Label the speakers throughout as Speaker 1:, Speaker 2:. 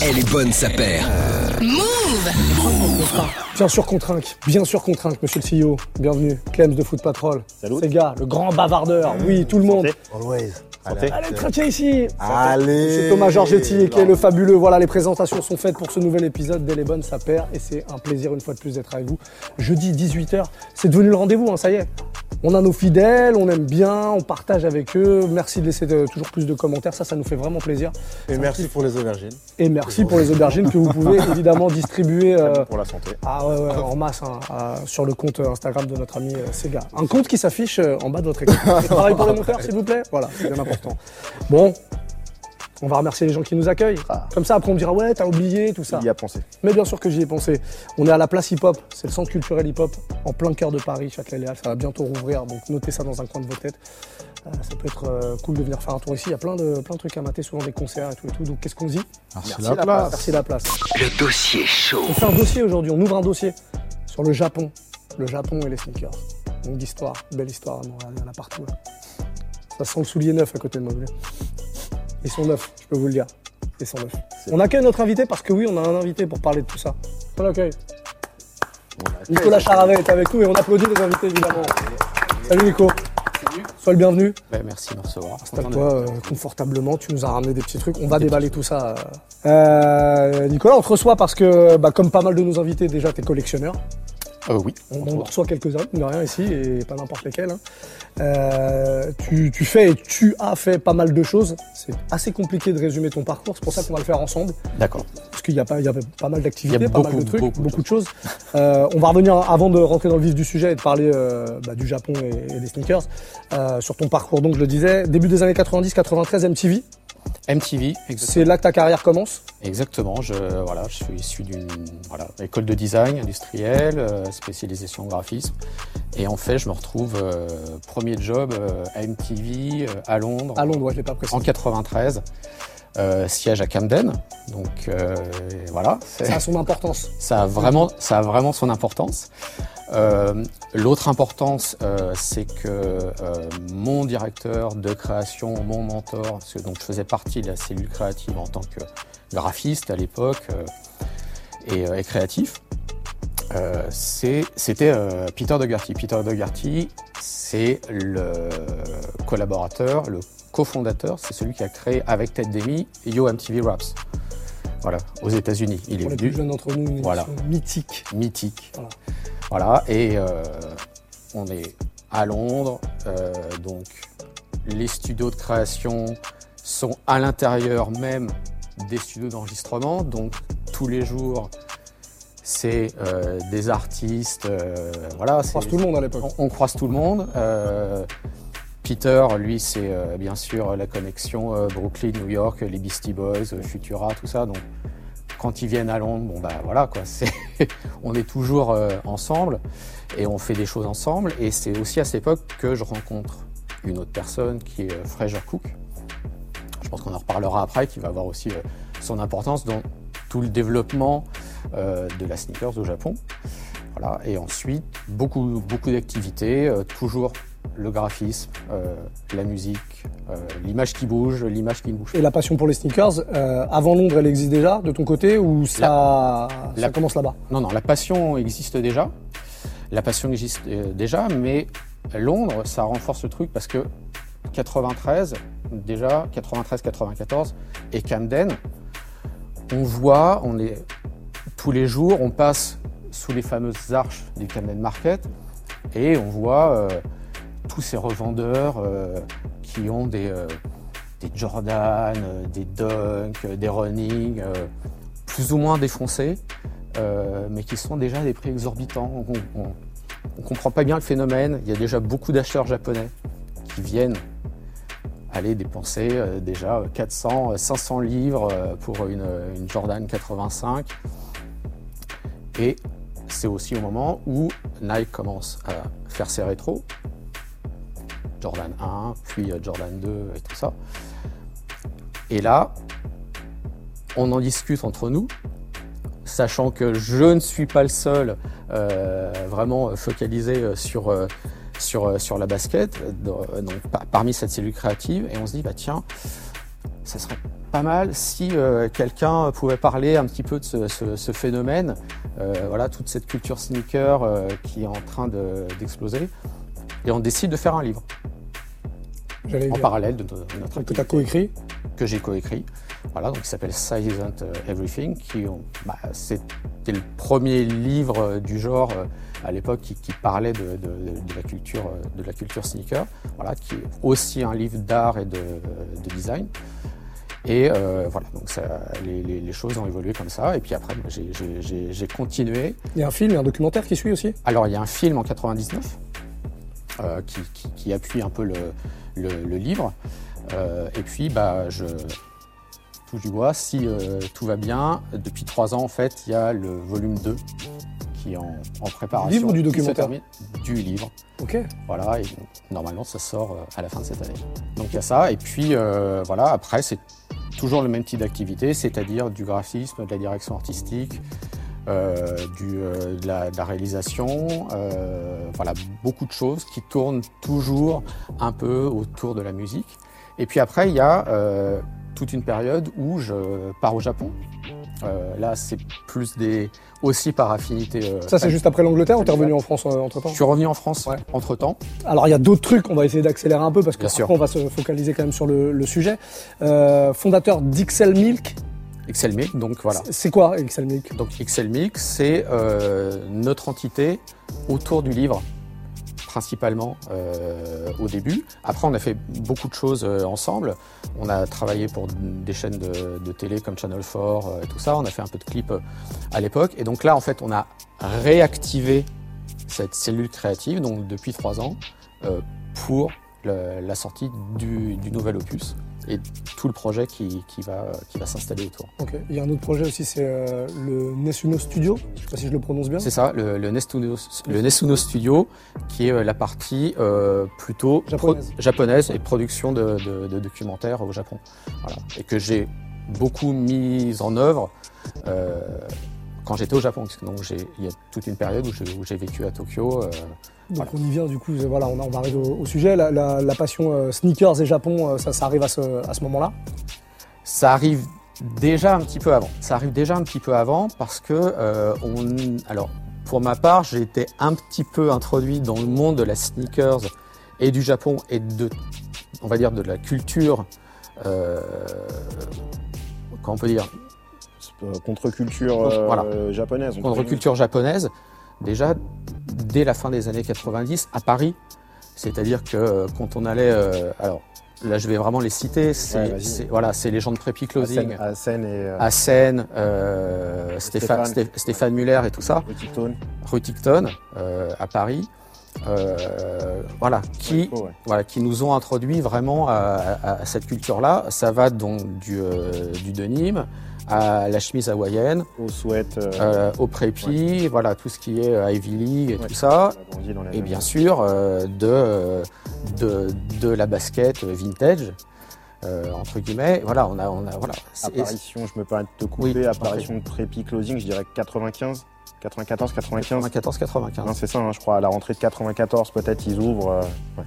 Speaker 1: Elle est bonne, sa paire.
Speaker 2: Bien sûr qu'on trinque, bien sûr qu'on trinque, monsieur le CEO. Bienvenue, Clems de Foot Patrol.
Speaker 3: Salut.
Speaker 2: Sega, le grand bavardeur. Oui, tout le monde.
Speaker 4: Always.
Speaker 3: Santé.
Speaker 2: Allez, trinquez ici.
Speaker 4: Allez.
Speaker 2: C'est Thomas Georgetti qui est le fabuleux. Voilà, les présentations sont faites pour ce nouvel épisode d'Elle est bonne, sa paire. Et c'est un plaisir une fois de plus d'être avec vous. Jeudi 18h, c'est devenu le rendez-vous, hein, ça y est. On a nos fidèles, on aime bien, on partage avec eux. Merci de laisser de- toujours plus de commentaires, ça, ça nous fait vraiment plaisir.
Speaker 4: Et merci pour les aubergines.
Speaker 2: Et merci pour les aubergines que vous pouvez évidemment distribuer euh,
Speaker 3: Pour la santé.
Speaker 2: ah ouais, ouais, en masse hein, à- sur le compte euh, Instagram de notre ami euh, Sega. Un compte qui s'affiche euh, en bas de votre écran. Et pareil pour les monteurs, s'il vous plaît? Voilà, c'est bien important. Bon, on va remercier les gens qui nous accueillent.
Speaker 3: Ah.
Speaker 2: Comme ça, après, on me dira ouais, t'as oublié tout ça.
Speaker 3: Il y a pensé.
Speaker 2: Mais bien sûr que j'y ai pensé. On est à la place hip-hop, c'est le centre culturel hip-hop, en plein cœur de Paris, Châtelet-Léal. Ça va bientôt rouvrir, donc notez ça dans un coin de vos têtes. Euh, ça peut être euh, cool de venir faire un tour ici. Il y a plein de, plein de trucs à mater, souvent des concerts et tout et tout. Donc qu'est-ce qu'on dit
Speaker 4: Merci,
Speaker 3: la place.
Speaker 2: Merci la place.
Speaker 1: Le dossier chaud.
Speaker 2: On fait un dossier aujourd'hui, on ouvre un dossier sur le Japon. Le Japon et les sneakers. Longue histoire, belle histoire à Montréal, il y en a partout. là. Ça sent le soulier neuf à côté de moi. vous voyez. Ils sont neufs, je peux vous le dire. Ils sont neufs. On accueille notre invité parce que oui, on a un invité pour parler de tout ça. On l'accueille. Nicolas Charavet est avec nous et on applaudit les invités évidemment. Salut Nico. Sois le bienvenu.
Speaker 5: Ben, merci de me recevoir.
Speaker 2: Installe-toi euh, confortablement, tu nous as ramené des petits trucs, on va déballer tout ça. Euh, Nicolas, on te reçoit parce que, bah, comme pas mal de nos invités, déjà, t'es collectionneur.
Speaker 5: Euh, oui.
Speaker 2: On en reçoit quelques-uns, de rien ici, et pas n'importe lesquels. hein. Euh, tu, tu fais et tu as fait pas mal de choses. C'est assez compliqué de résumer ton parcours, c'est pour ça qu'on va le faire ensemble.
Speaker 5: D'accord.
Speaker 2: Parce qu'il y a pas, il y a pas mal d'activités, pas mal de trucs, beaucoup,
Speaker 5: beaucoup de
Speaker 2: choses. Euh, on va revenir avant de rentrer dans le vif du sujet et de parler bah, du Japon et, et des sneakers. Sur ton parcours, donc je le disais, début des années 90-93 MTV,
Speaker 5: MTV,
Speaker 2: c'est là que ta carrière commence?
Speaker 5: Exactement. Je, voilà, je suis issu d'une voilà, école de design industriel, euh, spécialisation en graphisme. Et en fait, je me retrouve euh, premier job euh, à MTV à Londres
Speaker 2: À Londres, ouais, je l'ai pas précisé.
Speaker 5: en 93. euh, siège à Camden. Donc voilà.
Speaker 2: Ça a son importance.
Speaker 5: Ça a vraiment, ça a vraiment son importance. Euh, L'autre importance, euh, c'est que euh, mon directeur de création, mon mentor, parce que donc je faisais partie de la cellule créative en tant que graphiste à l'époque euh, et, euh, et créatif, euh, c'était euh, Peter Dougherty. Peter Dougherty, c'est le collaborateur, le cofondateur, c'est celui qui a créé avec Ted Demi Yo MTV Raps. Voilà, aux États-Unis. Il est
Speaker 2: les
Speaker 5: venu
Speaker 2: plus jeunes d'entre nous, une
Speaker 5: Voilà.
Speaker 2: mythique.
Speaker 5: mythique.
Speaker 2: Voilà.
Speaker 5: Voilà, et euh, on est à Londres, euh, donc les studios de création sont à l'intérieur même des studios d'enregistrement, donc tous les jours c'est euh, des artistes, euh, voilà,
Speaker 2: On croise tout le monde à l'époque.
Speaker 5: on, on croise tout le monde. Euh, Peter, lui, c'est bien sûr la connexion Brooklyn, New York, les Beastie Boys, Futura, tout ça. Donc, quand ils viennent à Londres, bon bah voilà on est toujours euh, ensemble et on fait des choses ensemble. Et c'est aussi à cette époque que je rencontre une autre personne qui est euh, Fraser Cook. Je pense qu'on en reparlera après, qui va avoir aussi euh, son importance dans tout le développement de la sneakers au Japon. Et ensuite, beaucoup, beaucoup d'activités, toujours le graphisme, euh, la musique, euh, l'image qui bouge, l'image qui ne bouge.
Speaker 2: Et la passion pour les sneakers, euh, avant Londres, elle existe déjà de ton côté ou ça, ça
Speaker 5: la-
Speaker 2: commence là-bas?
Speaker 5: Non, non, la passion existe déjà. La passion existe déjà, mais Londres, ça renforce le truc parce que 93, déjà, 93-94, et Camden, on voit, on est tous les jours, on passe sous les fameuses arches du Camden Market et on voit tous ces revendeurs euh, qui ont des, euh, Jordan, euh, des Dunk, des Running, plus ou moins défoncés, mais qui sont déjà à des prix exorbitants. On ne comprend pas bien le phénomène. Il y a déjà beaucoup d'acheteurs japonais qui viennent aller dépenser déjà 400, euh, 500 livres pour une, une Jordan 85. Et c'est aussi au moment où Nike commence à faire ses rétros. Jordan 1, puis euh, Jordan 2 et tout ça. Et là, on en discute entre nous, sachant que je ne suis pas le seul euh, vraiment focalisé euh, sur, euh, sur, euh, sur la basket, donc, par- parmi cette cellule créative, et on se dit, bah tiens, ça serait pas mal si quelqu'un pouvait parler un petit peu de ce, phénomène, voilà, toute cette culture sneaker qui est en train de- d'exploser. Et on décide de faire un livre en
Speaker 2: dire.
Speaker 5: parallèle de, notre
Speaker 2: Que tu as coécrit.
Speaker 5: que j'ai coécrit, voilà, donc qui s'appelle Size Isn't Everything, qui bah, c'était le premier livre euh, du genre euh, à l'époque qui, qui parlait de, de- de la culture euh, de la culture sneaker, voilà, qui est aussi un livre d'art et de, de design. Et euh, voilà, donc ça, les, les- les choses ont évolué comme ça. Et puis après, bah, j'ai- continué.
Speaker 2: Il y a un film et un documentaire qui suit aussi?
Speaker 5: Alors, il y a un film en 99 euh, qui, qui- qui appuie un peu le, le- le livre. Euh, et puis, bah, je touche du bois. Si euh, tout va bien, depuis trois ans, en fait, il y a le volume 2 qui est en, en préparation.
Speaker 2: Livre ou du documentaire
Speaker 5: Du livre.
Speaker 2: Ok.
Speaker 5: Voilà, et normalement, ça sort euh, à la fin de cette année. Donc, il y a ça. Et puis, euh, voilà, après, c'est toujours le même type d'activité, c'est-à-dire du graphisme, de la direction artistique, euh, du, euh, de, la, de la réalisation, euh, voilà, beaucoup de choses qui tournent toujours un peu autour de la musique. Et puis après, il y a euh, toute une période où je pars au Japon. Euh, là, c'est plus des aussi par affinité. euh,
Speaker 2: Ça, c'est juste après l'Angleterre ou t'es revenu en France entre temps
Speaker 5: Je suis revenu en France
Speaker 2: Ouais.
Speaker 5: entre temps.
Speaker 2: Alors il y a d'autres trucs, on va essayer d'accélérer un peu parce qu'après
Speaker 5: sûr.
Speaker 2: on va se focaliser quand même sur le, le sujet. Euh, fondateur d'Ixel Milk,
Speaker 5: Excel Milk, donc voilà.
Speaker 2: C'est- quoi Excel Milk?
Speaker 5: Donc Milk, c'est euh, notre entité autour du livre, principalement euh, au début. Après, on a fait beaucoup de choses euh, ensemble. On a travaillé pour des chaînes de, de télé comme Channel 4 euh, et tout ça. On a fait un peu de clips à l'époque. Et donc là, en fait, on a réactivé cette cellule créative, donc depuis trois ans, pour le- la sortie du, du nouvel opus et tout le projet qui, qui va, qui va s'installer autour.
Speaker 2: Ok. Il y a un autre projet aussi, c'est euh, le Nesuno Studio. Je sais pas si je le prononce bien.
Speaker 5: C'est ça, le, le, Nestuno, le Nesuno Studio, qui est euh, la partie euh, plutôt pro-
Speaker 2: Japonaise.
Speaker 5: japonaise et production de, de- de documentaires au Japon. Voilà. Et que j'ai beaucoup mis en œuvre euh, quand j'étais au Japon. Parce que donc il y a toute une période où j'ai, vécu à Tokyo. euh,
Speaker 2: Donc
Speaker 5: Voilà.
Speaker 2: on y vient du coup, voilà, on, on va arriver au, au sujet. La, la- la passion euh, sneakers et Japon, euh, ça, ça arrive à ce, à ce moment-là?
Speaker 5: Ça arrive déjà un petit peu avant. Ça arrive déjà un petit peu avant parce que euh, on, alors pour ma part, j'ai été un petit peu introduit dans le monde de la sneakers et du Japon et de, on va dire, de la culture. Comment on peut dire?
Speaker 4: Contre-culture
Speaker 5: Contre-
Speaker 4: euh,
Speaker 5: voilà.
Speaker 4: japonaise.
Speaker 5: contre-culture japonaise déjà dès la fin des années 90 à Paris. C'est-à-dire que euh, quand on allait, euh, alors là je vais vraiment les citer, c'est
Speaker 4: Ouais,
Speaker 5: voilà, c'est les gens de Preppy
Speaker 4: À
Speaker 5: Closing.
Speaker 4: Seine- à Seine et euh,
Speaker 5: à Seine, euh, Stéphane,
Speaker 4: Stéphane.
Speaker 5: Sté- Stéphane Muller et tout ça,
Speaker 4: Petit Tone.
Speaker 5: rue Ticton, euh, à Paris, euh, voilà, qui,
Speaker 4: Ouais, ouais.
Speaker 5: voilà, qui nous ont introduit vraiment à, à- à cette culture-là. Ça va donc du, euh, du denim à la chemise hawaïenne,
Speaker 4: Au sweat. euh,
Speaker 5: euh, au prépi, voilà, tout ce qui est euh, Ivy League et
Speaker 4: ouais,
Speaker 5: tout ça. Et bien sûr, euh, de, de, de la basket vintage, euh, entre guillemets. Voilà, on a, on a, voilà.
Speaker 4: Apparition, je me permets de te couper,
Speaker 5: Oui,
Speaker 4: apparition de Prépi Closing, je dirais 95, 94, 95.
Speaker 5: 94-95.
Speaker 4: Non, c'est ça, hein, je crois, à la rentrée de 94, peut-être, ils ouvrent. euh, ouais.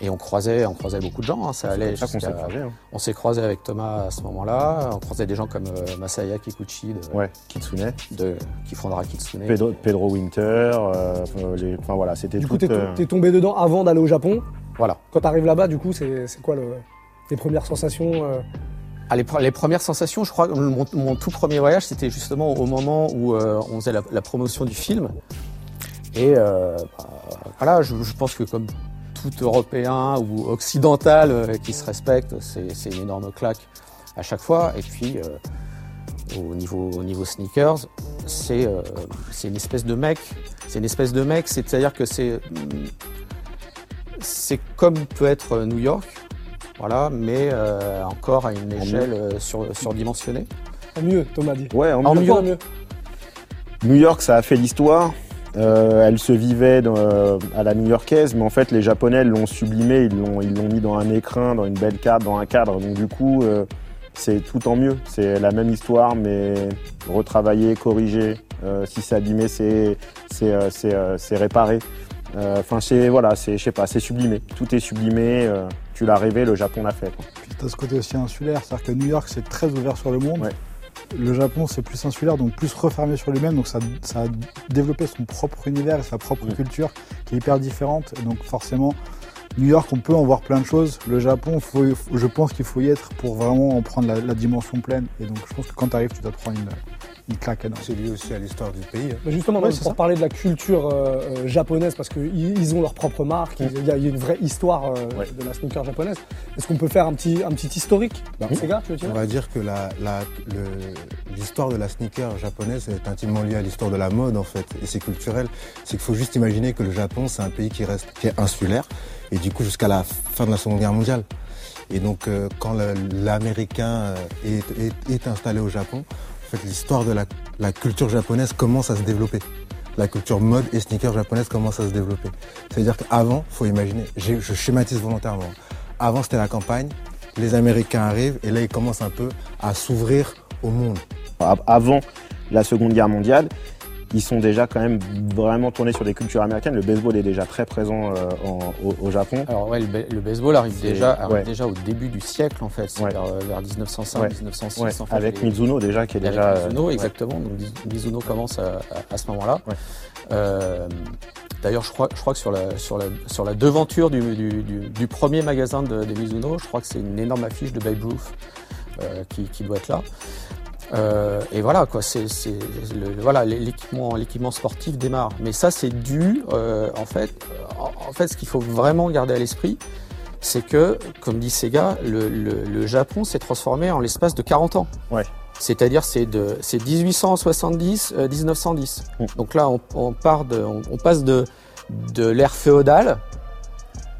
Speaker 5: Et on croisait, on croisait beaucoup de gens. hein, ça allait.
Speaker 4: Ça s'est hein.
Speaker 5: On s'est croisé avec Thomas à ce moment-là. On croisait des gens comme euh, Masaya Kikuchi de,
Speaker 4: Ouais, Kitsune.
Speaker 5: de- qui fondera Kitsune.
Speaker 4: Pedro, Pedro Winter, euh, euh, les- enfin voilà, c'était
Speaker 2: Du coup, t'es
Speaker 4: euh,
Speaker 2: tombé dedans avant d'aller au Japon.
Speaker 5: Voilà.
Speaker 2: Quand t'arrives là-bas, du coup, c'est c'est quoi le, les premières sensations euh,
Speaker 5: Ah, les, pre- les premières sensations, je crois que mon, mon tout premier voyage, c'était justement au moment où euh, on faisait la, la promotion du film. Et euh, bah, voilà, je, je pense que comme tout Européen ou occidental euh, qui se respecte, c'est une énorme claque à chaque fois. Et puis, euh, au, niveau, au niveau sneakers, c'est euh, c'est une espèce de mec. C'est une espèce de mec, c'est-à-dire que c'est c'est comme peut être New York, voilà, mais euh, encore à une
Speaker 4: En
Speaker 5: échelle euh, sur, surdimensionnée.
Speaker 2: En mieux, Thomas dit.
Speaker 4: Ouais, en mieux.
Speaker 2: en mieux
Speaker 4: New York, ça a fait l'histoire. Euh, elle se vivait dans, euh, à la new-yorkaise, mais en fait, les Japonais l'ont sublimé, ils l'ont, ils l'ont mis dans un écrin, dans une belle carte, dans un cadre. Donc, du coup, euh, c'est tout en mieux. C'est la même histoire, mais retravaillé, corrigé. Euh, si c'est abîmé, c'est, c'est, euh, c'est, euh, c'est réparé. Euh, Enfin, c'est voilà, c'est, je sais pas, c'est sublimé. Tout est sublimé. euh, tu l'as rêvé, le Japon l'a fait. quoi.
Speaker 3: Puis tu as ce côté aussi insulaire, c'est-à-dire que New York c'est très ouvert sur le monde.
Speaker 4: Ouais.
Speaker 3: Le Japon c'est plus insulaire, donc plus refermé sur lui-même, donc ça, ça a développé son propre univers et sa propre culture qui est hyper différente. Et donc forcément, New York on peut en voir plein de choses. Le Japon, faut, je pense qu'il faut y être pour vraiment en prendre la, la dimension pleine. Et donc je pense que quand tu arrives, tu dois te prendre une, une claque énorme.
Speaker 6: C'est lié aussi à l'histoire du pays. hein.
Speaker 2: Mais justement,
Speaker 3: Ouais,
Speaker 2: même
Speaker 3: c'est
Speaker 2: pour
Speaker 3: ça.
Speaker 2: parler de la culture euh, euh, japonaise, parce qu'ils ils ont leur propre marque, il y, a il y a une vraie histoire euh,
Speaker 4: Ouais.
Speaker 2: de la sneaker japonaise. Est-ce qu'on peut faire un petit, un petit historique
Speaker 6: Bah,
Speaker 2: Sega, tu veux dire?
Speaker 6: On va dire que la- la- le- l'histoire de la sneaker japonaise est intimement liée à l'histoire de la mode en fait, et c'est culturel. C'est qu'il faut juste imaginer que le Japon c'est un pays qui reste qui est insulaire et du coup jusqu'à la fin de la Seconde Guerre mondiale. Et donc euh, quand le- l'Américain est, est- est installé au Japon, l'histoire de la, culture japonaise commence à se développer. La culture mode et sneaker japonaise commence à se développer. C'est-à-dire qu'avant, faut imaginer, je schématise volontairement. Avant c'était la campagne, les Américains arrivent et là ils commencent un peu à s'ouvrir au monde.
Speaker 4: Avant la Seconde Guerre mondiale, ils sont déjà quand même vraiment tournés sur des cultures américaines. Le baseball est déjà très présent euh, en- au, au Japon.
Speaker 5: Alors ouais, le, ba- le baseball arrive déjà, arrive
Speaker 4: ouais.
Speaker 5: déjà au début du siècle en fait, c'est
Speaker 4: Ouais.
Speaker 5: vers, euh, vers 1905,
Speaker 4: Ouais.
Speaker 5: 1906
Speaker 4: Ouais,
Speaker 5: en fait.
Speaker 4: avec
Speaker 5: les-
Speaker 4: Mizuno déjà qui est
Speaker 5: avec
Speaker 4: déjà euh,
Speaker 5: Mizuno, exactement. Donc Miz- Mizuno commence à, à- à ce moment-là. Euh, D'ailleurs, je crois, je crois que sur la, sur la, sur la devanture du, du, du- du premier magasin de, de Mizuno, je crois que c'est une énorme affiche de Babe Ruth euh, qui, qui doit être là. Euh, et voilà, quoi, c'est, c'est le- voilà, l'équipement, l'équipement sportif démarre. Mais ça, c'est dû, euh, en fait, en, fait, ce qu'il faut vraiment garder à l'esprit, c'est que, comme dit Sega, le, le, le Japon s'est transformé en l'espace de 40 ans.
Speaker 4: Ouais.
Speaker 5: C'est-à-dire, c'est de, c'est 1870, euh, 1910.
Speaker 4: Mm.
Speaker 5: Donc là, on, on part de, on, on passe de, de l'ère féodale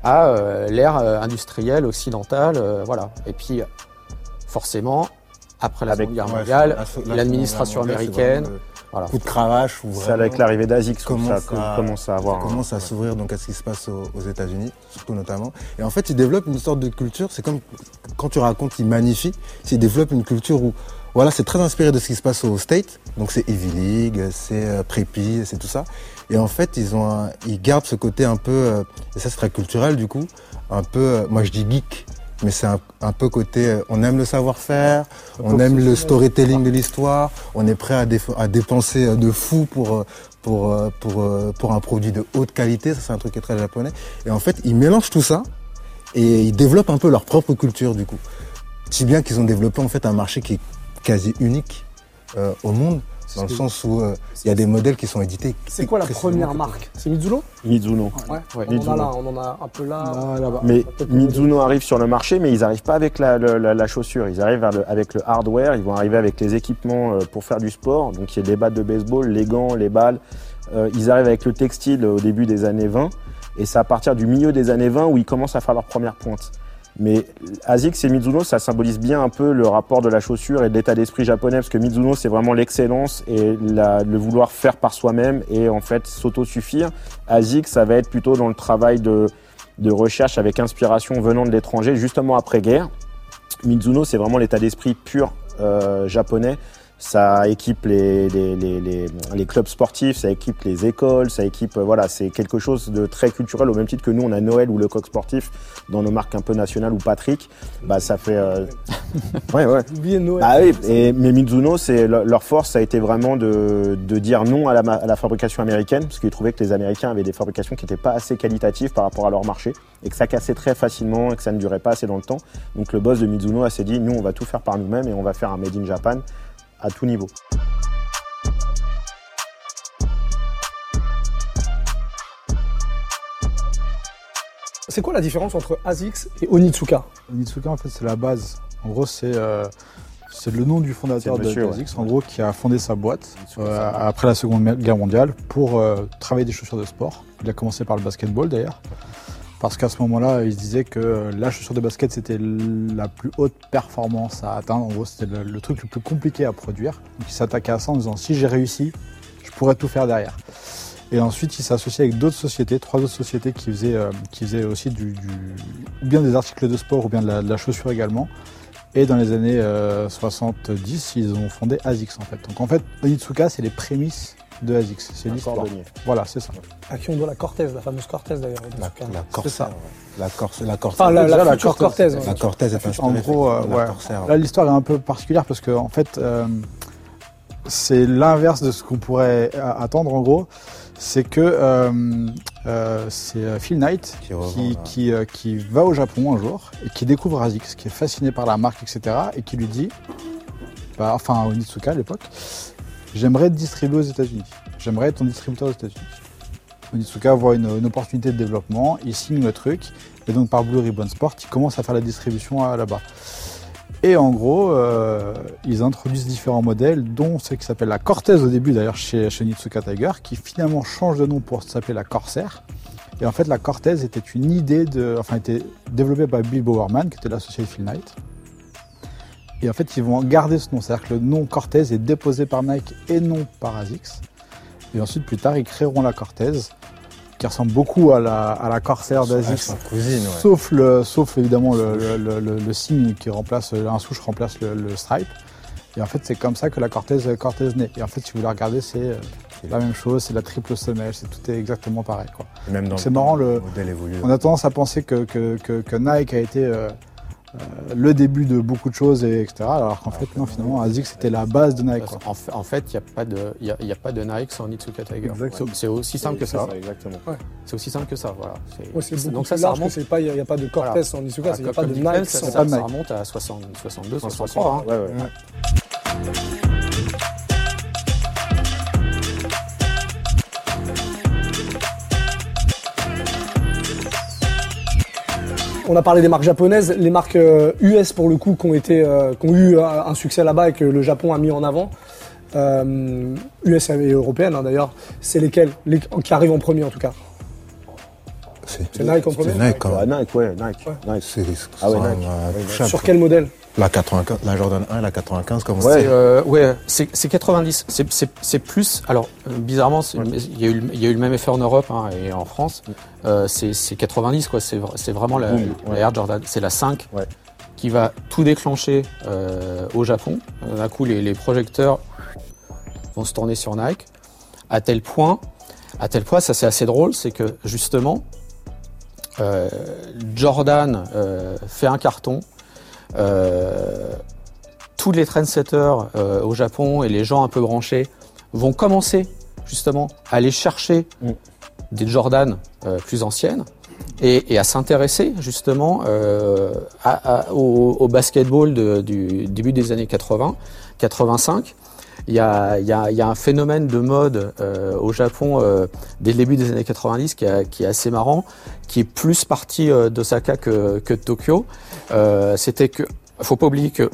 Speaker 5: à euh, l'ère euh, industrielle occidentale, euh, voilà. Et puis, forcément, après la
Speaker 4: Avec-
Speaker 5: Seconde Guerre mondiale,
Speaker 6: la- la- la
Speaker 5: l'administration
Speaker 6: mondiale,
Speaker 5: américaine, voilà.
Speaker 6: Coup de cravache ou
Speaker 4: C'est avec l'arrivée
Speaker 6: commence
Speaker 4: ça
Speaker 6: à-
Speaker 4: commence à avoir.
Speaker 6: ça commence à
Speaker 4: ouais.
Speaker 6: s'ouvrir donc à ce qui se passe aux, aux États-Unis, surtout notamment. Et en fait, ils développent une sorte de culture. C'est comme quand tu racontes, ils magnifient. Ils développent une culture où, voilà, c'est très inspiré de ce qui se passe aux States. Donc c'est Ivy League, c'est euh, Preppy, c'est tout ça. Et en fait, ils ont, un- ils gardent ce côté un peu, euh, et ça c'est très culturel du coup, un peu, euh, moi je dis geek. Mais c'est un, un peu côté, euh, on aime le savoir-faire, on aime le storytelling de l'histoire, on est prêt à, dépenser euh, de fou pour, euh, pour, pour, pour un produit de haute qualité, ça c'est un truc qui est très japonais. Et en fait, ils mélangent tout ça et ils développent un peu leur propre culture du coup. Si bien qu'ils ont développé en fait un marché qui est quasi unique euh, au monde, dans le
Speaker 2: que-
Speaker 6: sens où euh, il y a des modèles qui sont édités.
Speaker 2: C'est quoi la première marque? C'est Mizuno?
Speaker 4: Mizuno.
Speaker 2: Ouais.
Speaker 5: Ouais.
Speaker 2: On en a là, on en a un peu là.
Speaker 3: Là, là-bas.
Speaker 4: Mais Mizuno arrive sur le marché, mais ils n'arrivent pas avec la, la- la chaussure. Ils arrivent avec le hardware. Ils vont arriver avec les équipements euh, pour faire du sport. Donc, il y a les battes de baseball, les gants, les balles. Euh, ils arrivent avec le textile au début des années 20. Et c'est à partir du milieu des années 20 où ils commencent à faire leur première pointe. Mais ASICS et Mizuno, ça symbolise bien un peu le rapport de la chaussure et de l'état d'esprit japonais, parce que Mizuno, c'est vraiment l'excellence et le vouloir faire par soi-même et en fait s'autosuffire. ASICS, ça va être plutôt dans le travail de, de recherche avec inspiration venant de l'étranger, justement après-guerre. Mizuno, c'est vraiment l'état d'esprit pur euh, japonais. Ça équipe les, les, les, les, les clubs sportifs, ça équipe les écoles, ça équipe, euh, voilà, c'est quelque chose de très culturel, au même titre que nous, on a Noël ou le coq sportif dans nos marques un peu nationales ou Patrick. Bah, ça fait. euh, ouais, ouais.
Speaker 2: Oubliez Noël.
Speaker 4: Ah oui, et, mais Mizuno, c'est leur force, ça a été vraiment de, de dire non à la, à la fabrication américaine, parce qu'ils trouvaient que les Américains avaient des fabrications qui n'étaient pas assez qualitatives par rapport à leur marché, et que ça cassait très facilement, et que ça ne durait pas assez dans le temps. Donc le boss de Mizuno a s'est dit, nous, on va tout faire par nous-mêmes, et on va faire un Made in Japan à tout niveau.
Speaker 2: C'est quoi la différence entre ASICS et Onitsuka?
Speaker 3: Onitsuka, en fait, c'est la base. En gros, c'est euh, c'est le nom du fondateur de d'Asics, en gros, qui a fondé sa boîte euh, après la Seconde Guerre mondiale pour euh, travailler des chaussures de sport. Il a commencé par le basketball d'ailleurs, parce qu'à ce moment-là, il se disait que euh, la chaussure de basket c'était la plus haute performance à atteindre. En gros, c'était le, truc le plus compliqué à produire. Donc, il s'attaquait à ça en disant si j'ai réussi, je pourrais tout faire derrière. Et ensuite, il s'est associé avec d'autres sociétés, trois autres sociétés qui faisaient, euh, qui faisaient aussi du, ou bien des articles de sport ou bien de la, chaussure également. Et dans les années euh, 70, ils ont fondé ASICS en fait. Donc en fait, Onitsuka, c'est les prémices de ASICS. C'est
Speaker 4: Un
Speaker 3: l'histoire. Voilà, c'est ça.
Speaker 2: À qui on doit la Cortez, la fameuse Cortez d'ailleurs.
Speaker 6: La, la. Corsair. La Corsair. La Corsair.
Speaker 2: Enfin, la,
Speaker 3: Déjà,
Speaker 2: la,
Speaker 3: la
Speaker 2: future
Speaker 3: Cortez.
Speaker 6: La. Cortez est inspirée
Speaker 3: En gros, euh,
Speaker 6: la
Speaker 3: ouais.
Speaker 6: Corsair.
Speaker 3: Là, l'histoire est un peu particulière parce que en fait, euh, c'est l'inverse de ce qu'on pourrait attendre. En gros, c'est que euh, euh, c'est euh, Phil Knight
Speaker 6: Qui revend,
Speaker 3: qui, euh, qui va au Japon un jour et qui découvre ASICS, qui est fasciné par la marque, etc. et qui lui dit, bah, enfin Onitsuka à l'époque, j'aimerais te distribuer aux États-Unis. J'aimerais être ton distributeur aux États-Unis. Onitsuka voit une, opportunité de développement, il signe le truc, et donc par Blue Ribbon Sport, il commence à faire la distribution là-bas. Et en gros, euh, ils introduisent différents modèles, dont ce qui s'appelle la Cortez au début d'ailleurs chez, chez Onitsuka Tiger, qui finalement change de nom pour s'appeler la Corsair. Et en fait, la Cortez était une idée de, enfin, était développée par Bill Bowerman, qui était l'associé de Phil Knight. Et en fait, ils vont garder ce nom, c'est-à-dire que le nom Cortez est déposé par Nike et non par ASICS. Et ensuite, plus tard, ils créeront la Cortez, qui ressemble beaucoup à la, à la Corsair
Speaker 6: cousine, ouais.
Speaker 3: Sauf, le, sauf évidemment le, le- signe qui remplace, un souche remplace le, stripe. Et en fait, c'est comme ça que la Cortez, Cortez naît. Et en fait, si vous la regardez, c'est euh, la même chose, c'est la triple semelle, c'est tout est exactement pareil. Quoi.
Speaker 6: Et Même dans
Speaker 3: C'est marrant, le-
Speaker 6: modèle évolue.
Speaker 3: On a tendance à penser que, que, que- que Nike a été euh, le début de beaucoup de choses, et etc. Alors qu'en fait, non, finalement, ASICS c'était la base de Nike. Quoi.
Speaker 5: En fait, en fait, il n'y a, pas de- il y a, il y a pas de Nike sans Nitsuka Tiger.
Speaker 3: Exactement.
Speaker 5: C'est- aussi simple que ça.
Speaker 4: exactement.
Speaker 5: C'est aussi simple que ça. Voilà.
Speaker 2: Ouais,
Speaker 5: donc ça, ça remonte.
Speaker 2: il n'y a, pas de Cortez
Speaker 5: Voilà.
Speaker 2: sans
Speaker 5: Voilà,
Speaker 2: il n'y a pas de Nike
Speaker 5: ça,
Speaker 2: sans.
Speaker 5: ça- ça remonte à 60, 62,
Speaker 4: 163,
Speaker 5: 63. hein.
Speaker 4: ouais,
Speaker 2: On a parlé des marques japonaises, les marques euh, US pour le coup qui ont, été, euh, qui ont eu euh, un succès là-bas et que le Japon a mis en avant. Euh, US et européennes hein, d'ailleurs, c'est lesquelles? Les, Qui arrivent en premier en tout cas. C'est Nike en premier?
Speaker 6: Nike, hein.
Speaker 4: Ouais, Nike, ouais, Nike. Nike.
Speaker 6: C'est
Speaker 4: Ah ouais, Nike.
Speaker 2: Sur quel modèle?
Speaker 6: La 95, la Jordan 1 et la 95, comme
Speaker 4: Ouais.
Speaker 5: euh, ouais, c'est c'est 90. C'est- plus. Alors, bizarrement, il y, a eu le- il y a eu le même effet en Europe hein, et en France. Euh, c'est c'est 90, quoi. C'est vra- c'est vraiment la,
Speaker 4: Boom,
Speaker 5: la
Speaker 4: ouais.
Speaker 5: Air Jordan. C'est la 5
Speaker 4: Ouais.
Speaker 5: qui va tout déclencher euh, au Japon. Euh, D'un coup, les, les projecteurs vont se tourner sur Nike. À tel point, à tel point, ça c'est assez drôle, c'est que justement, euh, Jordan fait un carton. Euh, tous les trendsetters euh, au Japon et les gens un peu branchés vont commencer justement à aller chercher
Speaker 4: Mm.
Speaker 5: des Jordan euh, plus anciennes et, et à s'intéresser justement à- à- au, au basketball de- du début des années 80, 85. Il y a, il y a- il y a un phénomène de mode euh, au Japon euh, dès le début des années 90 qui, a- qui est assez marrant, qui est plus parti euh, d'Osaka que, que de Tokyo. Euh, C'était que, faut pas oublier que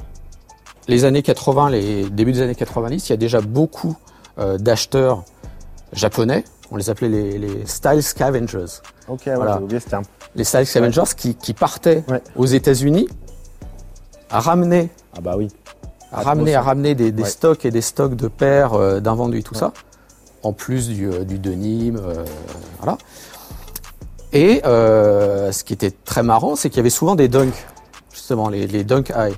Speaker 5: les années 80, les débuts des années 90, il y a déjà beaucoup d'acheteurs japonais. On les appelait les, les style scavengers.
Speaker 4: Ok, ouais,
Speaker 5: Voilà.
Speaker 4: j'ai oublié ce terme.
Speaker 5: Les style scavengers qui, qui partaient
Speaker 4: Ouais.
Speaker 5: aux États-Unis à ramener
Speaker 4: Ah bah oui.
Speaker 5: À ramener, à ramener des, des
Speaker 4: Ouais.
Speaker 5: stocks et des stocks de paires euh, d'invendus, tout ça, en plus du, euh, du denim, euh, voilà. Et euh, ce qui était très marrant, c'est qu'il y avait souvent des dunks, justement, les, les dunk high.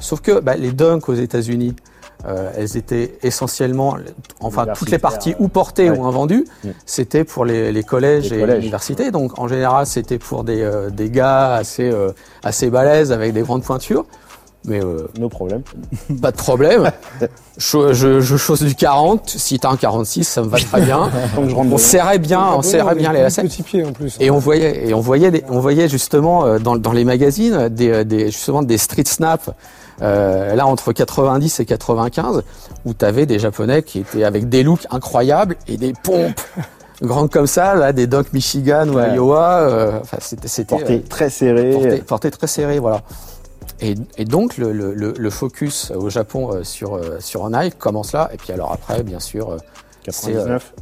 Speaker 5: Sauf que bah, les dunks aux États-Unis, euh, elles étaient essentiellement, enfin toutes les parties ou portées
Speaker 4: Ouais.
Speaker 5: ou invendues,
Speaker 4: Mm.
Speaker 5: c'était pour les, les collèges et
Speaker 4: collèges.
Speaker 5: l'université. Donc en général, c'était pour des, euh, des gars assez, euh, assez balèzes avec des grandes pointures. Mais euh,
Speaker 4: Nos problèmes.
Speaker 5: pas de problème. je, je, je chose du 40. Si t'as un 46, ça me va très bien.
Speaker 4: Je
Speaker 5: On serrait bien, on serrait bien les lacets.
Speaker 2: En plus.
Speaker 5: Et on voyait, et on voyait, des- on voyait justement euh, dans, dans les magazines des, des justement des street snaps. euh, là entre 90 et 95 où t'avais des japonais qui étaient avec des looks incroyables et des pompes grandes comme ça là des Doc Michigan ou
Speaker 4: Ouais.
Speaker 5: Iowa euh, enfin c'était c'était
Speaker 4: Porté
Speaker 5: euh,
Speaker 4: très serré.
Speaker 5: porté, porté très serré, voilà. Et, et donc le, le, le- le focus au Japon euh, sur euh, sur Nike commence là. Et puis alors après, bien sûr, euh,
Speaker 4: 99.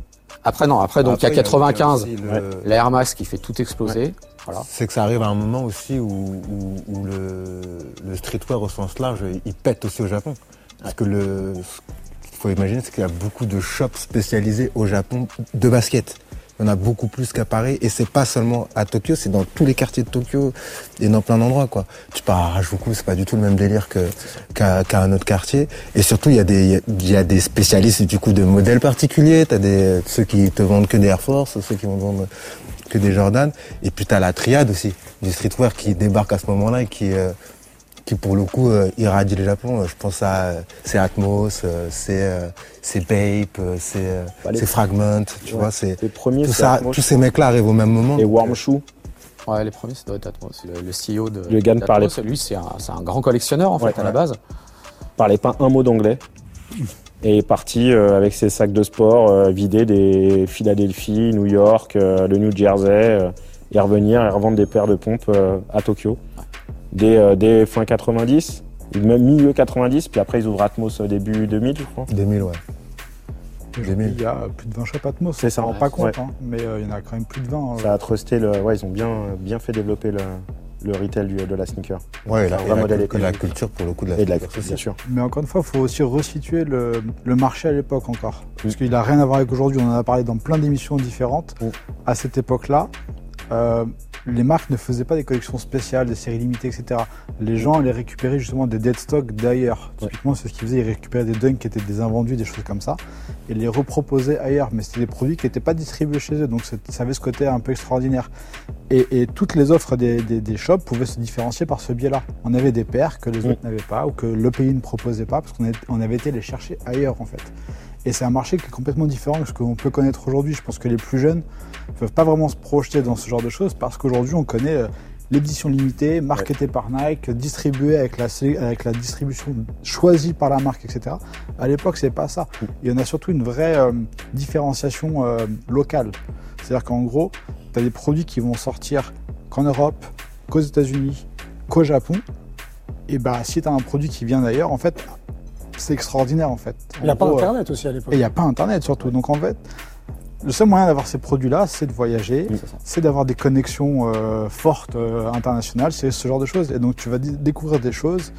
Speaker 5: après non, après donc il y a
Speaker 6: Après,
Speaker 5: 95,
Speaker 6: aussi le-
Speaker 4: Ouais.
Speaker 5: la Air Max qui fait tout exploser. Voilà.
Speaker 6: C'est que ça arrive à un moment aussi où, où, où le, le streetwear au sens large, il pète aussi au Japon. Parce que le, ce qu'il faut imaginer, c'est qu'il y a beaucoup de shops spécialisés au Japon de basket. Il y en a beaucoup plus qu'à Paris. Et c'est pas seulement à Tokyo, c'est dans tous les quartiers de Tokyo et dans plein d'endroits, quoi. Tu pars à Harajuku, c'est pas du tout le même délire que, qu'à, un autre quartier. Et surtout, il y a des, il y a des spécialistes, du coup, de modèles particuliers. T'as des, ceux qui te vendent que des Air Force, ceux qui vont te vendre que des Jordan. Et puis t'as la triade aussi, du streetwear qui débarque à ce moment-là et qui, euh, qui pour le coup euh, irradie le Japon. Euh, Je pense à euh, c'est Atmos, euh, c'est euh, c'est Bape, c'est
Speaker 4: Bah, les-
Speaker 6: c'est Fragment, tu
Speaker 4: Ouais.
Speaker 6: vois, c'est
Speaker 4: Les premiers,
Speaker 6: tout ça,
Speaker 4: Atmos,
Speaker 6: tous ces mecs-là arrivent au même moment.
Speaker 4: et Warm Shoe.
Speaker 5: Ouais, les premiers, ça doit être Atmos. Le, le CEO de
Speaker 4: Le gars parlait-
Speaker 5: Lui, c'est un, grand collectionneur, en fait,
Speaker 4: Ouais,
Speaker 5: à la base.
Speaker 4: parlait pas un mot d'anglais et est parti euh, avec ses sacs de sport euh, vider des Philadelphie, New York, euh, le New Jersey euh, et revenir et revendre des paires de pompes euh, à Tokyo dès, euh, dès fin 90 ou même milieu 90 puis après ils ouvrent Atmos euh, début 2000 je crois
Speaker 6: 2000, ouais.
Speaker 3: Il y a plus de 20 shops Atmos.
Speaker 4: C'est ça,
Speaker 3: On s'en rend pas
Speaker 4: ouais.
Speaker 3: compte, hein, mais euh, il y en a quand même plus de 20. euh.
Speaker 4: ça a trusté le ouais ils ont bien bien fait développer le, le retail du- de la sneaker
Speaker 6: Ouais, et la, et la
Speaker 4: modèle
Speaker 6: cul- et la
Speaker 4: économique.
Speaker 6: culture pour le coup de la
Speaker 4: et de la
Speaker 6: culture,
Speaker 4: bien sûr
Speaker 3: Mais encore une fois, il faut aussi resituer le, le marché à l'époque encore. Parce qu'il n'a rien à voir avec aujourd'hui. On en a parlé dans plein d'émissions différentes.
Speaker 4: Mm.
Speaker 3: À cette époque-là, euh, les marques ne faisaient pas des collections spéciales, des séries limitées, etc. Les gens allaient récupérer justement des dead stocks d'ailleurs.
Speaker 4: Ouais.
Speaker 3: Typiquement, c'est ce qu'ils faisaient. Ils récupéraient des dunks qui étaient des invendus, des choses comme ça, et les reproposaient ailleurs. Mais c'était des produits qui n'étaient pas distribués chez eux. Donc ça avait ce côté un peu extraordinaire. Et, et toutes les offres des, des- des shops pouvaient se différencier par ce biais-là. On avait des paires que les autres n'avaient pas ou que le pays ne proposait pas parce qu'on avait- on avait été les chercher ailleurs en fait. Et c'est un marché qui est complètement différent de ce qu'on peut connaître aujourd'hui. Je pense que les plus jeunes ne peuvent pas vraiment se projeter dans ce genre de choses parce qu'aujourd'hui on connaît euh, l'édition limitée, marketée par Nike, distribuée avec la, avec la distribution choisie par la marque, etc. À l'époque, c'est pas ça. Il y en a surtout une vraie euh, différenciation euh, locale. C'est-à-dire qu'en gros, tu as des produits qui vont sortir qu'en Europe, qu'aux États-Unis, qu'au Japon. Et bah, si tu as un produit qui vient d'ailleurs, en fait, c'est extraordinaire en fait.
Speaker 2: Il n'y a pas Internet aussi à l'époque.
Speaker 3: et il n'y a pas Internet surtout. Donc en fait, le seul moyen d'avoir ces produits-là, c'est de voyager,
Speaker 4: Oui.
Speaker 3: c'est d'avoir des connexions euh, fortes euh, internationales, c'est ce genre de choses. Et donc tu vas découvrir des choses.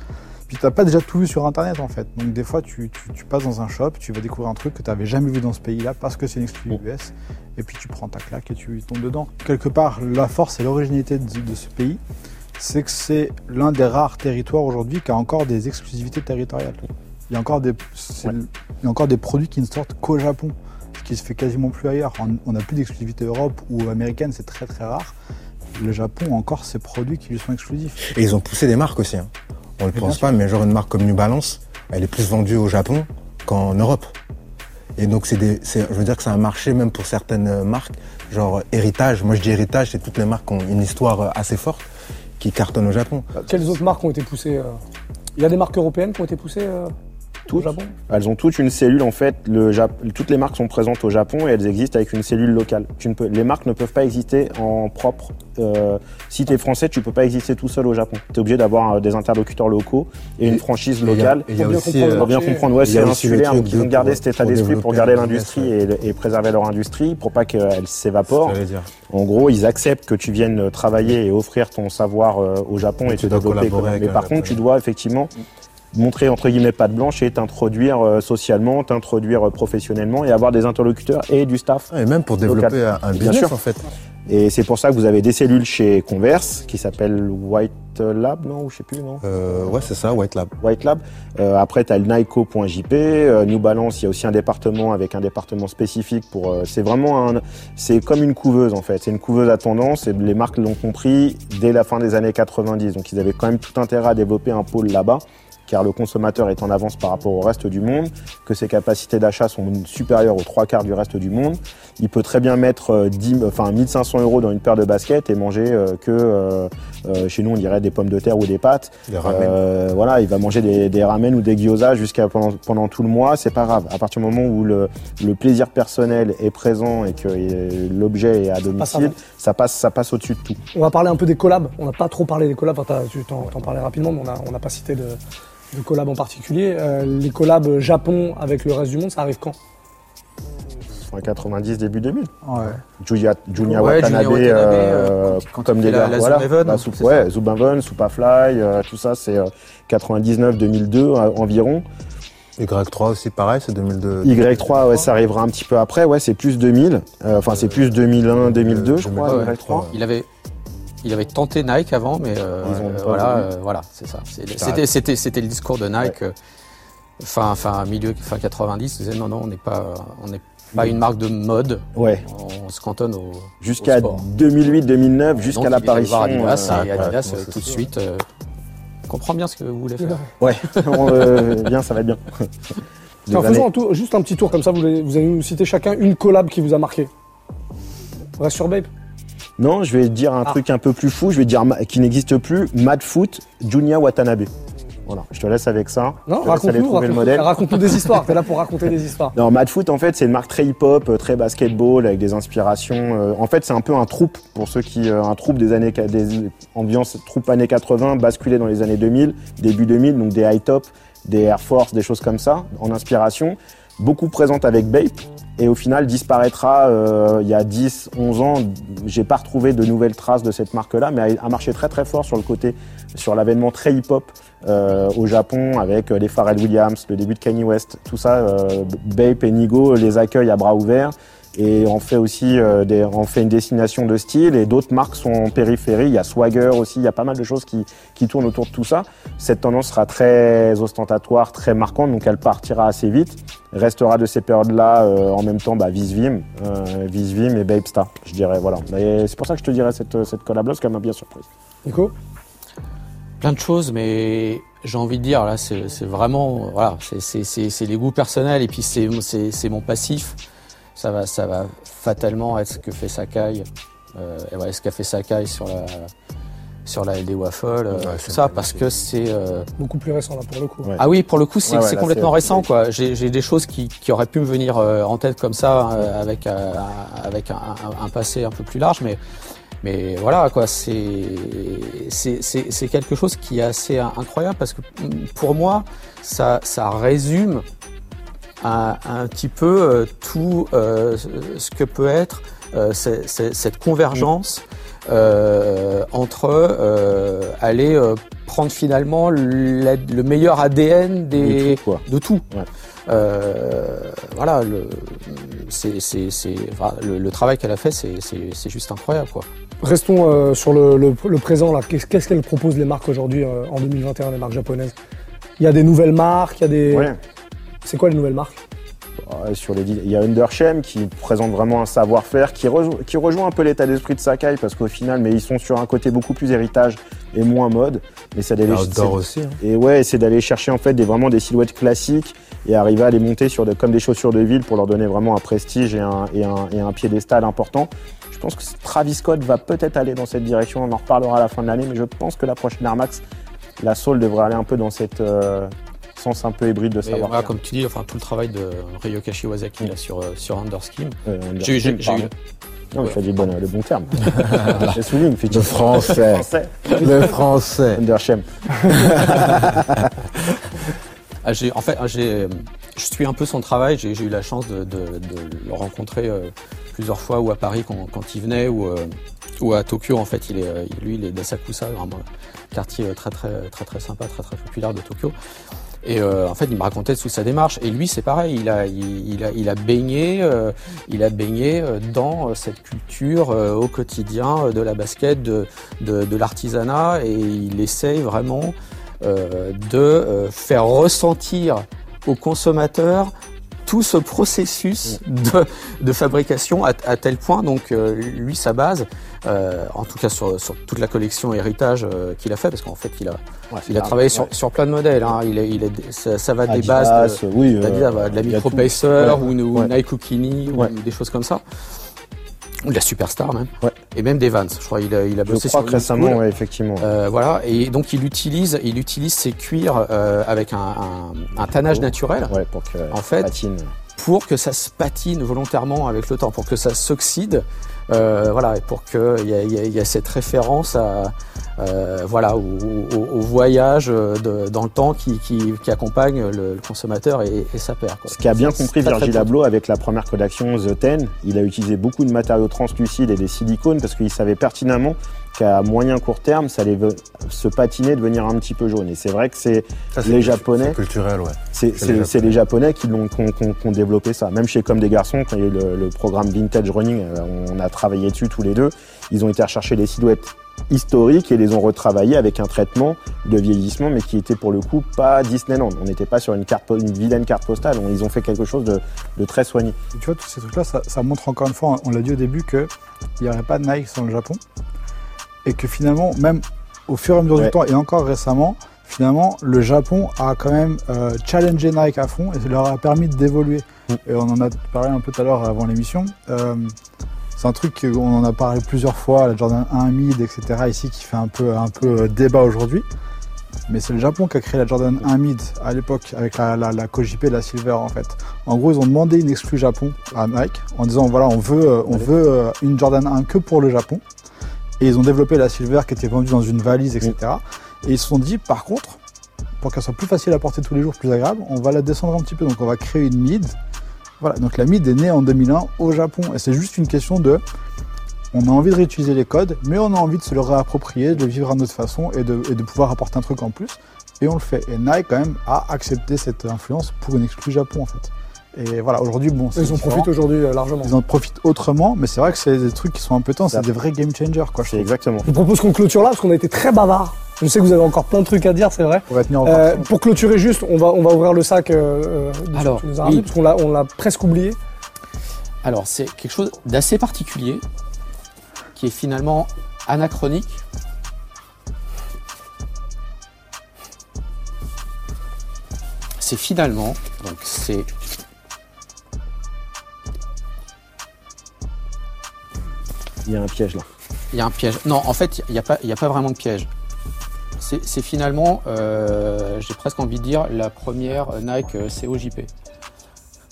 Speaker 3: Puis tu n'as pas déjà tout vu sur Internet en fait. Donc des fois, tu, tu- tu passes dans un shop, tu vas découvrir un truc que tu n'avais jamais vu dans ce pays-là parce que c'est une exclu US. Et puis tu prends ta claque et tu tombes dedans. Quelque part, la force et l'originalité de, de ce pays, c'est que c'est l'un des rares territoires aujourd'hui qui a encore des exclusivités territoriales. Il y a encore des, c'est
Speaker 4: Ouais.
Speaker 3: le- il y a encore des produits qui ne sortent qu'au Japon, ce qui se fait quasiment plus ailleurs. On- n'a plus d'exclusivité Europe ou américaine, c'est très très rare. Le Japon a encore ses produits qui lui sont exclusifs.
Speaker 6: Et ils ont poussé des marques aussi. hein. On le
Speaker 3: Mais
Speaker 6: pense pas, mais genre une marque comme New Balance, elle est plus vendue au Japon qu'en Europe. Et donc c'est des, je veux dire que c'est un marché même pour certaines euh, marques, genre euh, héritage. Moi je dis héritage, c'est toutes les marques qui ont une histoire euh, assez forte qui cartonnent au Japon.
Speaker 2: Quelles autres marques ont été poussées Il y a des marques européennes qui ont été poussées au
Speaker 4: Toutes.
Speaker 2: Japon
Speaker 4: Elles ont toutes une cellule en fait. Le Jap- toutes les marques sont présentes au Japon et elles existent avec une cellule locale. Tu ne peux- les marques ne peuvent pas exister en propre. Euh, si tu es français, tu peux pas exister tout seul au Japon. Tu es obligé d'avoir euh, des interlocuteurs locaux et une franchise
Speaker 6: Et il y a-
Speaker 4: locale.
Speaker 6: et il y a
Speaker 2: Pour bien
Speaker 6: aussi,
Speaker 2: comprendre
Speaker 6: euh,
Speaker 4: Pour bien comprendre, ouais, c'est insulaire, ils ont gardé cet état d'esprit pour garder l'industrie et, et préserver leur industrie, pour pas qu'elle s'évapore. En gros, ils acceptent que tu viennes travailler et offrir ton savoir euh, au Japon
Speaker 6: Et
Speaker 4: et,
Speaker 6: tu
Speaker 4: te
Speaker 6: dois
Speaker 4: développer. Mais par contre, tu dois effectivement montrer entre guillemets patte blanche et t'introduire euh, socialement, t'introduire euh, professionnellement et avoir des interlocuteurs et du staff.
Speaker 6: Et même pour développer un, un
Speaker 4: Bien
Speaker 6: business
Speaker 4: sûr.
Speaker 6: en fait.
Speaker 4: Et c'est pour ça que vous avez des cellules chez Converse qui s'appellent White Lab, non Ou je sais plus, non
Speaker 6: Euh, ouais, c'est ça, White Lab.
Speaker 4: White Lab. Euh, après, tu as le Nyco.jp, euh, New Balance, il y a aussi un département avec un département spécifique pour. euh, c'est vraiment un. C'est comme une couveuse en fait. C'est une couveuse à tendance et les marques l'ont compris dès la fin des années 90. Donc ils avaient quand même tout intérêt à développer un pôle là-bas car le consommateur est en avance par rapport au reste du monde, que ses capacités d'achat sont supérieures aux trois quarts du reste du monde. Il peut très bien mettre euh, 10, enfin 1500 euros dans une paire de baskets et manger euh, que euh, euh, chez nous on dirait des pommes de terre ou des pâtes.
Speaker 6: Les ramen.
Speaker 4: Euh, voilà, il va manger des, des ramen ou des gyoza jusqu'à pendant, pendant tout le mois, c'est pas grave. À partir du moment où le, le plaisir personnel est présent et que euh, l'objet est à domicile, ça passe, ça passe au-dessus de tout.
Speaker 2: On va parler un peu des collabs. On n'a pas trop parlé des collabs. Enfin, tu t'en parlais rapidement, mais on n'a on n'a pas cité de, de collabs en particulier. Euh, les collabs Japon avec le reste du monde, ça arrive quand?
Speaker 4: Fin 90, début 2000.
Speaker 3: Ouais.
Speaker 4: Julia, Julia
Speaker 5: Ouais,
Speaker 4: Watanabe,
Speaker 5: Julia Watanabe,
Speaker 4: euh,
Speaker 5: euh, quand- quand
Speaker 4: comme des
Speaker 5: la-
Speaker 4: gars,
Speaker 5: la
Speaker 4: voilà.
Speaker 5: Zubhaven,
Speaker 4: La soupe, ouais, Superfly, euh, tout ça, c'est euh, 99-2002 euh, environ.
Speaker 6: Y3 aussi, pareil, c'est 2002.
Speaker 4: Y3, ouais, ça arrivera un petit peu après. Ouais, c'est plus 2000. Euh, Enfin, c'est plus 2001, 2002, je crois,
Speaker 5: Ouais, ouais.
Speaker 4: Y3.
Speaker 5: Il avait, il avait tenté Nike avant, mais euh, euh, voilà, euh, c'est ça. C'était, c'était, c'était le discours de Nike, euh, fin, fin milieu, fin 90. Ils disaient non, non, on n'est pas, on n'est pas une marque de mode.
Speaker 4: Ouais.
Speaker 5: On se cantonne au
Speaker 4: Jusqu'à
Speaker 5: au sport.
Speaker 4: 2008-2009, jusqu'à
Speaker 5: Donc, il est allé
Speaker 4: l'apparition.
Speaker 5: voir Adidas
Speaker 4: euh,
Speaker 5: et Adidas
Speaker 6: ouais,
Speaker 5: euh, tout de suite euh, comprend bien ce que vous voulez faire.
Speaker 4: Ouais, on, euh, bien, ça va être bien.
Speaker 2: Faisons
Speaker 4: années-
Speaker 2: un tour- juste un petit tour comme ça, vous allez, vous allez nous citer chacun une collab qui vous a marqué. On reste sur Babe
Speaker 4: Non, je vais dire un
Speaker 2: Ah.
Speaker 4: truc un peu plus fou. Je vais dire qui n'existe plus. Mad Foot, Junya Watanabe. Voilà, je te laisse avec ça.
Speaker 2: Non, raconte-nous, raconte- des histoires. T'es là pour raconter des histoires.
Speaker 4: Non, Mad Foot, en fait, c'est une marque très hip-hop, euh, très basketball, avec des inspirations. euh, en fait, c'est un peu un troupe pour ceux qui, euh, un troupe des années, des ambiances troupe années 80, basculé dans les années 2000, début 2000, donc des high top, des Air Force, des choses comme ça, en inspiration. Beaucoup présente avec Bape. Et au final disparaîtra euh, il y a 10, 11 ans. J'ai pas retrouvé de nouvelles traces de cette marque-là, mais a, marché très très fort sur le côté, sur l'avènement très hip-hop euh, au Japon avec euh, les Pharrell Williams, le début de Kanye West, tout ça. Euh, Bape et Nigo les accueillent à bras ouverts et on fait aussi euh, des, on fait une destination de style et d'autres marques sont en périphérie. Il y a Swagger aussi, il y a pas mal de choses qui, qui tournent autour de tout ça. Cette tendance sera très ostentatoire, très marquante, donc elle partira assez vite. Restera de ces périodes-là euh, en même temps bah, Visvim, euh, Visvim et Babe Star, je dirais. Voilà. C'est pour ça que je te dirais cette, cette collab-là, parce qu'elle m'a bien surprise.
Speaker 2: Nico?
Speaker 5: Plein de choses, mais j'ai envie de dire, là, c'est vraiment, voilà, c'est- les goûts personnels et puis c'est mon passif. Ça va, ça va fatalement être ce que fait Sakai, euh, et ouais, ce qu'a fait Sakai sur la sur la LD Waffle, euh,
Speaker 6: Ouais,
Speaker 5: tout ça, parce que c'est euh,
Speaker 2: Beaucoup plus récent là pour le coup.
Speaker 4: Ouais.
Speaker 5: ah oui, pour le coup, c'est
Speaker 4: Ouais,
Speaker 5: complètement récent, quoi. J'ai j'ai des choses qui, qui auraient pu me venir euh, en tête comme ça, euh, avec euh, avec un, un- un passé un peu plus large, mais mais voilà, quoi. C'est c'est c'est c'est quelque chose qui est assez in- incroyable parce que pour moi, ça ça résume un, un petit peu euh, tout euh, ce que peut être euh, c'est- c'est- cette convergence euh, entre euh, aller euh, prendre finalement la- le meilleur ADN des,
Speaker 4: De tout, quoi.
Speaker 5: de tout.
Speaker 4: Ouais.
Speaker 5: Euh, voilà, le, c'est, c'est, c'est, enfin, le, le travail qu'elle a fait, c'est, c'est, c'est juste incroyable, quoi.
Speaker 2: Restons euh, sur le, le- le présent là. Qu'est-ce qu'est-ce qu'elles proposent les marques aujourd'hui euh, en 2021, les marques japonaises? Il y a des nouvelles marques, il y a des.
Speaker 4: Ouais.
Speaker 2: C'est quoi les nouvelles marques
Speaker 4: sur les, il y a Undershem qui présente vraiment un savoir-faire, qui, rejo- qui rejoint un peu l'état d'esprit de Sakai parce qu'au final, mais ils sont sur un côté beaucoup plus héritage et moins mode. Mais c'est d'aller c'est-
Speaker 6: aussi. hein.
Speaker 4: Et ouais, c'est d'aller chercher en fait des, vraiment des silhouettes classiques et arriver à les monter sur des, comme des chaussures de ville pour leur donner vraiment un prestige et un, et un, et un piédestal important. Je pense que Travis Scott va peut-être aller dans cette direction, on en reparlera à la fin de l'année, mais je pense que la prochaine Air Max, la Soul devrait aller un peu dans cette euh, sens un peu hybride de savoir.
Speaker 5: voilà, comme tu dis, enfin, tout le travail de Ryokashi Wazaki là, sur, euh, sur Underskim. J'ai- j'ai- j'ai eu-
Speaker 4: Non, mais tu as dit bon, le bon terme. Je souligne,
Speaker 6: Le français.
Speaker 4: Français.
Speaker 6: Le français.
Speaker 4: Undershem.
Speaker 5: Ah, j'ai, en fait, ah, j'ai, je suis un peu son travail. J'ai, eu la chance de, de- de le rencontrer euh, plusieurs fois, ou à Paris quand, quand il venait, ou, euh, ou à Tokyo. En fait, il est, euh, lui, il est d'Asakusa, vraiment quartier très très très très sympa, très très populaire de Tokyo. Et euh, en fait, il me racontait toute sa démarche. Et lui, c'est pareil. Il a, il, a, il a baigné, euh, il a baigné dans cette culture euh, au quotidien de la basket, de, de, de l'artisanat, et il essaye vraiment de faire ressentir aux consommateurs tout ce processus de, de fabrication à, à tel point, donc euh, lui, sa base, euh, en tout cas sur, sur toute la collection héritage euh, qu'il a fait, parce qu'en fait, il a,
Speaker 4: Ouais,
Speaker 5: il a travaillé sur, sur plein de modèles. Hein. Il, est, il est, ça, ça va des bases de,
Speaker 4: oui,
Speaker 5: de la
Speaker 4: il y a
Speaker 5: Micro. Pacer
Speaker 4: Ouais.
Speaker 5: ou,
Speaker 4: Ouais.
Speaker 5: Nike ou des choses comme ça. Ou de la Superstar même.
Speaker 4: Ouais.
Speaker 5: Et même des Vans. Je crois il a, il a
Speaker 4: Je
Speaker 5: bossé
Speaker 4: crois
Speaker 5: sur
Speaker 4: que récemment, ouais, effectivement.
Speaker 5: Euh, voilà, et donc il utilise, il utilise ses cuirs euh, avec un, un, un tannage naturel
Speaker 4: Ouais, pour que
Speaker 5: En fait,
Speaker 4: patine.
Speaker 5: pour que ça se patine volontairement avec le temps, pour que ça s'oxyde Euh, voilà, et pour qu'il y, ait- il y il y ait cette référence à, euh, voilà, au, au- au voyage euh, de- dans le temps qui, qui, qui accompagne le, le consommateur et, et sa paire. quoi.
Speaker 4: Ce qu'a bien compris
Speaker 5: très,
Speaker 4: Virgil. Abloh avec la première collection The Ten, il a utilisé beaucoup de matériaux translucides et des silicones parce qu'il savait pertinemment qu'à moyen court terme, ça allait se patiner, devenir un petit peu jaune. Et c'est vrai que c'est Les Japonais.
Speaker 6: c'est culturel, ouais.
Speaker 4: c'est
Speaker 6: C'est
Speaker 4: c'est-
Speaker 6: les
Speaker 4: les Japonais qui l'ont qui ont, qui ont- qui ont développé ça. Même chez Comme des garçons, quand il y a eu le, le programme Vintage Running, euh, on a travaillé dessus tous les deux. Ils ont été rechercher les silhouettes historiques et les ont retravaillées avec un traitement de vieillissement, mais qui était pour le coup pas Disneyland. On n'était pas sur une carte, une vilaine carte postale. On- Ils ont fait quelque chose de, de très soigné.
Speaker 3: Et tu vois, tous ces trucs-là, ça, ça montre encore une fois, on l'a dit au début, qu'il n'y aurait pas de Nike sans le Japon. Et que finalement, même au fur et à mesure
Speaker 4: Ouais.
Speaker 3: du temps, et encore récemment, finalement, le Japon a quand même euh, challengé Nike à fond et ça leur a permis d'évoluer.
Speaker 4: Mm.
Speaker 3: Et on en a parlé un peu tout à l'heure avant l'émission. Euh, c'est un truc qu'on en a parlé plusieurs fois, la Jordan 1 mid, etc. ici, qui fait un peu, un peu euh, débat aujourd'hui. Mais c'est le Japon qui a créé la Jordan 1 mid à l'époque avec la, la, la Kojip et la Silver en fait. En gros, ils ont demandé une exclue Japon à Nike en disant voilà, on veut, euh, on veut euh, une Jordan 1 que pour le Japon. Et ils ont développé la Silver qui était vendue dans une valise, etc. Et ils se sont dit par contre, pour qu'elle soit plus facile à porter tous les jours, plus agréable, on va la descendre un petit peu. Donc on va créer une mid. Voilà, donc la mid est née en 2001 au Japon. Et c'est juste une question de on a envie de réutiliser les codes, mais on a envie de se le réapproprier, de le vivre à notre façon et de, et de pouvoir apporter un truc en plus. Et on le fait. Et Nike, quand même, a accepté cette influence pour une exclue Japon, en fait. Et voilà, aujourd'hui, bon,
Speaker 2: Ils en profitent aujourd'hui euh, largement.
Speaker 3: Ils en profitent autrement, mais c'est vrai que c'est des trucs qui sont un peu temps, c'est des vrais game changers, quoi.
Speaker 4: C'est exactement.
Speaker 2: Je vous propose qu'on clôture là parce qu'on a été très bavard. Je sais que vous avez encore plein de trucs à dire, c'est vrai.
Speaker 3: On va tenir encore.
Speaker 2: Euh, pour clôturer juste, on va, on va ouvrir le sac euh, euh, de ce que
Speaker 5: Alors,
Speaker 2: tu nous as
Speaker 5: oui.
Speaker 2: parce qu'on l'a, on l'a presque oublié.
Speaker 5: Alors, c'est quelque chose d'assez particulier, qui est finalement anachronique. C'est finalement, donc c'est
Speaker 4: Il y a un piège là.
Speaker 5: Il y a un piège. Non, en fait, il n'y a, pas- il y a pas vraiment de piège. C'est finalement, euh, j'ai presque envie de dire, la première Nike euh, COJP.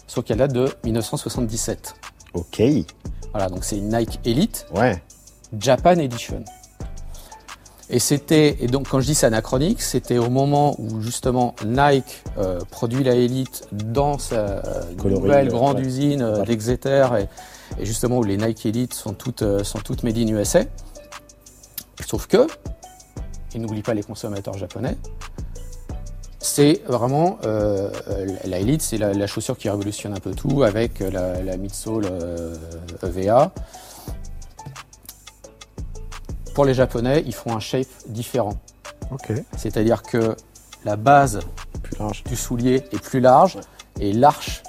Speaker 5: Sauf qu'elle date de 1977.
Speaker 4: Ok.
Speaker 5: Voilà, donc c'est une Nike Elite
Speaker 4: Ouais.
Speaker 5: Japan Edition. Et c'était, et donc quand je dis c'est anachronique, c'était au moment où justement Nike euh, produit la Elite dans sa nouvelle grande
Speaker 4: ouais.
Speaker 5: usine euh, d'Exeter et, et justement où les Nike Elite sont toutes, sont toutes made in USA. Sauf que, n'oublie pas les consommateurs japonais, c'est vraiment euh, euh, la Elite, c'est la, la chaussure qui révolutionne un peu tout avec euh, la, la midsole euh, EVA. Pour les Japonais, ils font un shape différent.
Speaker 3: Ok.
Speaker 5: C'est-à-dire que la base
Speaker 4: Plus large.
Speaker 5: du soulier est plus large et l'arche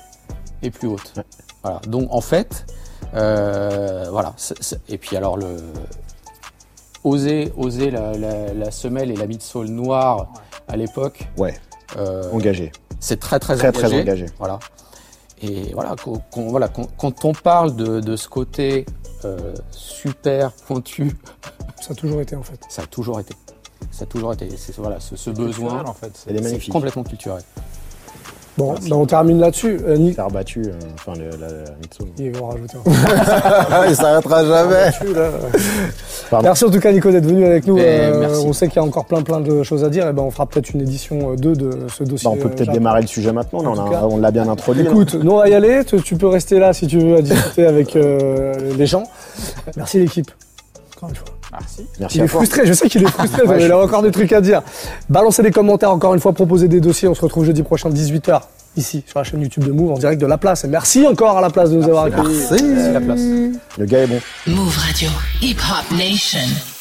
Speaker 5: est plus haute.
Speaker 4: Ouais.
Speaker 5: Voilà. Donc en fait, euh, voilà. Et puis alors le oser, oser la, la- la semelle et la midsole noire à l'époque,
Speaker 4: Ouais.
Speaker 5: euh,
Speaker 4: Engagé.
Speaker 5: c'est très très,
Speaker 4: Très,
Speaker 5: engagé.
Speaker 4: très engagé.
Speaker 5: Voilà. Et voilà, quand on parle de, de ce côté euh, super pointu,
Speaker 2: Ça a toujours été en fait.
Speaker 5: ça a toujours été. Ça a toujours été. C'est voilà, ce, ce besoin.
Speaker 3: en fait.
Speaker 4: Elle est
Speaker 5: C'est
Speaker 4: magnifique.
Speaker 5: complètement culturel.
Speaker 2: Bon,
Speaker 4: Merci.
Speaker 2: bah, on termine là-dessus. Euh, Nick,
Speaker 4: Faire battu, euh, enfin le, la, la midsole.
Speaker 2: ils vont rajouter un
Speaker 6: Ah, il s'arrêtera jamais.
Speaker 4: Pardon.
Speaker 2: Merci en tout cas Nico d'être venu avec nous.
Speaker 5: Ben,
Speaker 2: Euh,
Speaker 5: merci.
Speaker 2: On sait qu'il y a encore plein plein de choses à dire. Et ben on fera peut-être une édition euh, 2 de ce dossier.
Speaker 4: Bah, on peut
Speaker 2: euh,
Speaker 4: peut-être démarrer le sujet maintenant. on a- l'a bien introduit. là.
Speaker 2: Écoute, nous on va y aller. Tu, tu peux rester là si tu veux à discuter avec euh, les gens. Merci l'équipe. Encore une fois.
Speaker 3: Merci.
Speaker 4: Merci
Speaker 2: Il
Speaker 4: à
Speaker 2: est
Speaker 4: toi.
Speaker 2: frustré, je sais qu'il est frustré,
Speaker 4: Ouais,
Speaker 2: il a encore des trucs à dire. Balancez des commentaires encore une fois, proposez des dossiers. On se retrouve jeudi prochain 18h ici sur la chaîne YouTube de Move en direct de La Place. Et merci encore à La Place de nous avoir accueillis.
Speaker 5: C'est la place.
Speaker 4: Le gars est bon.
Speaker 1: Move Radio. Hip Hop Nation.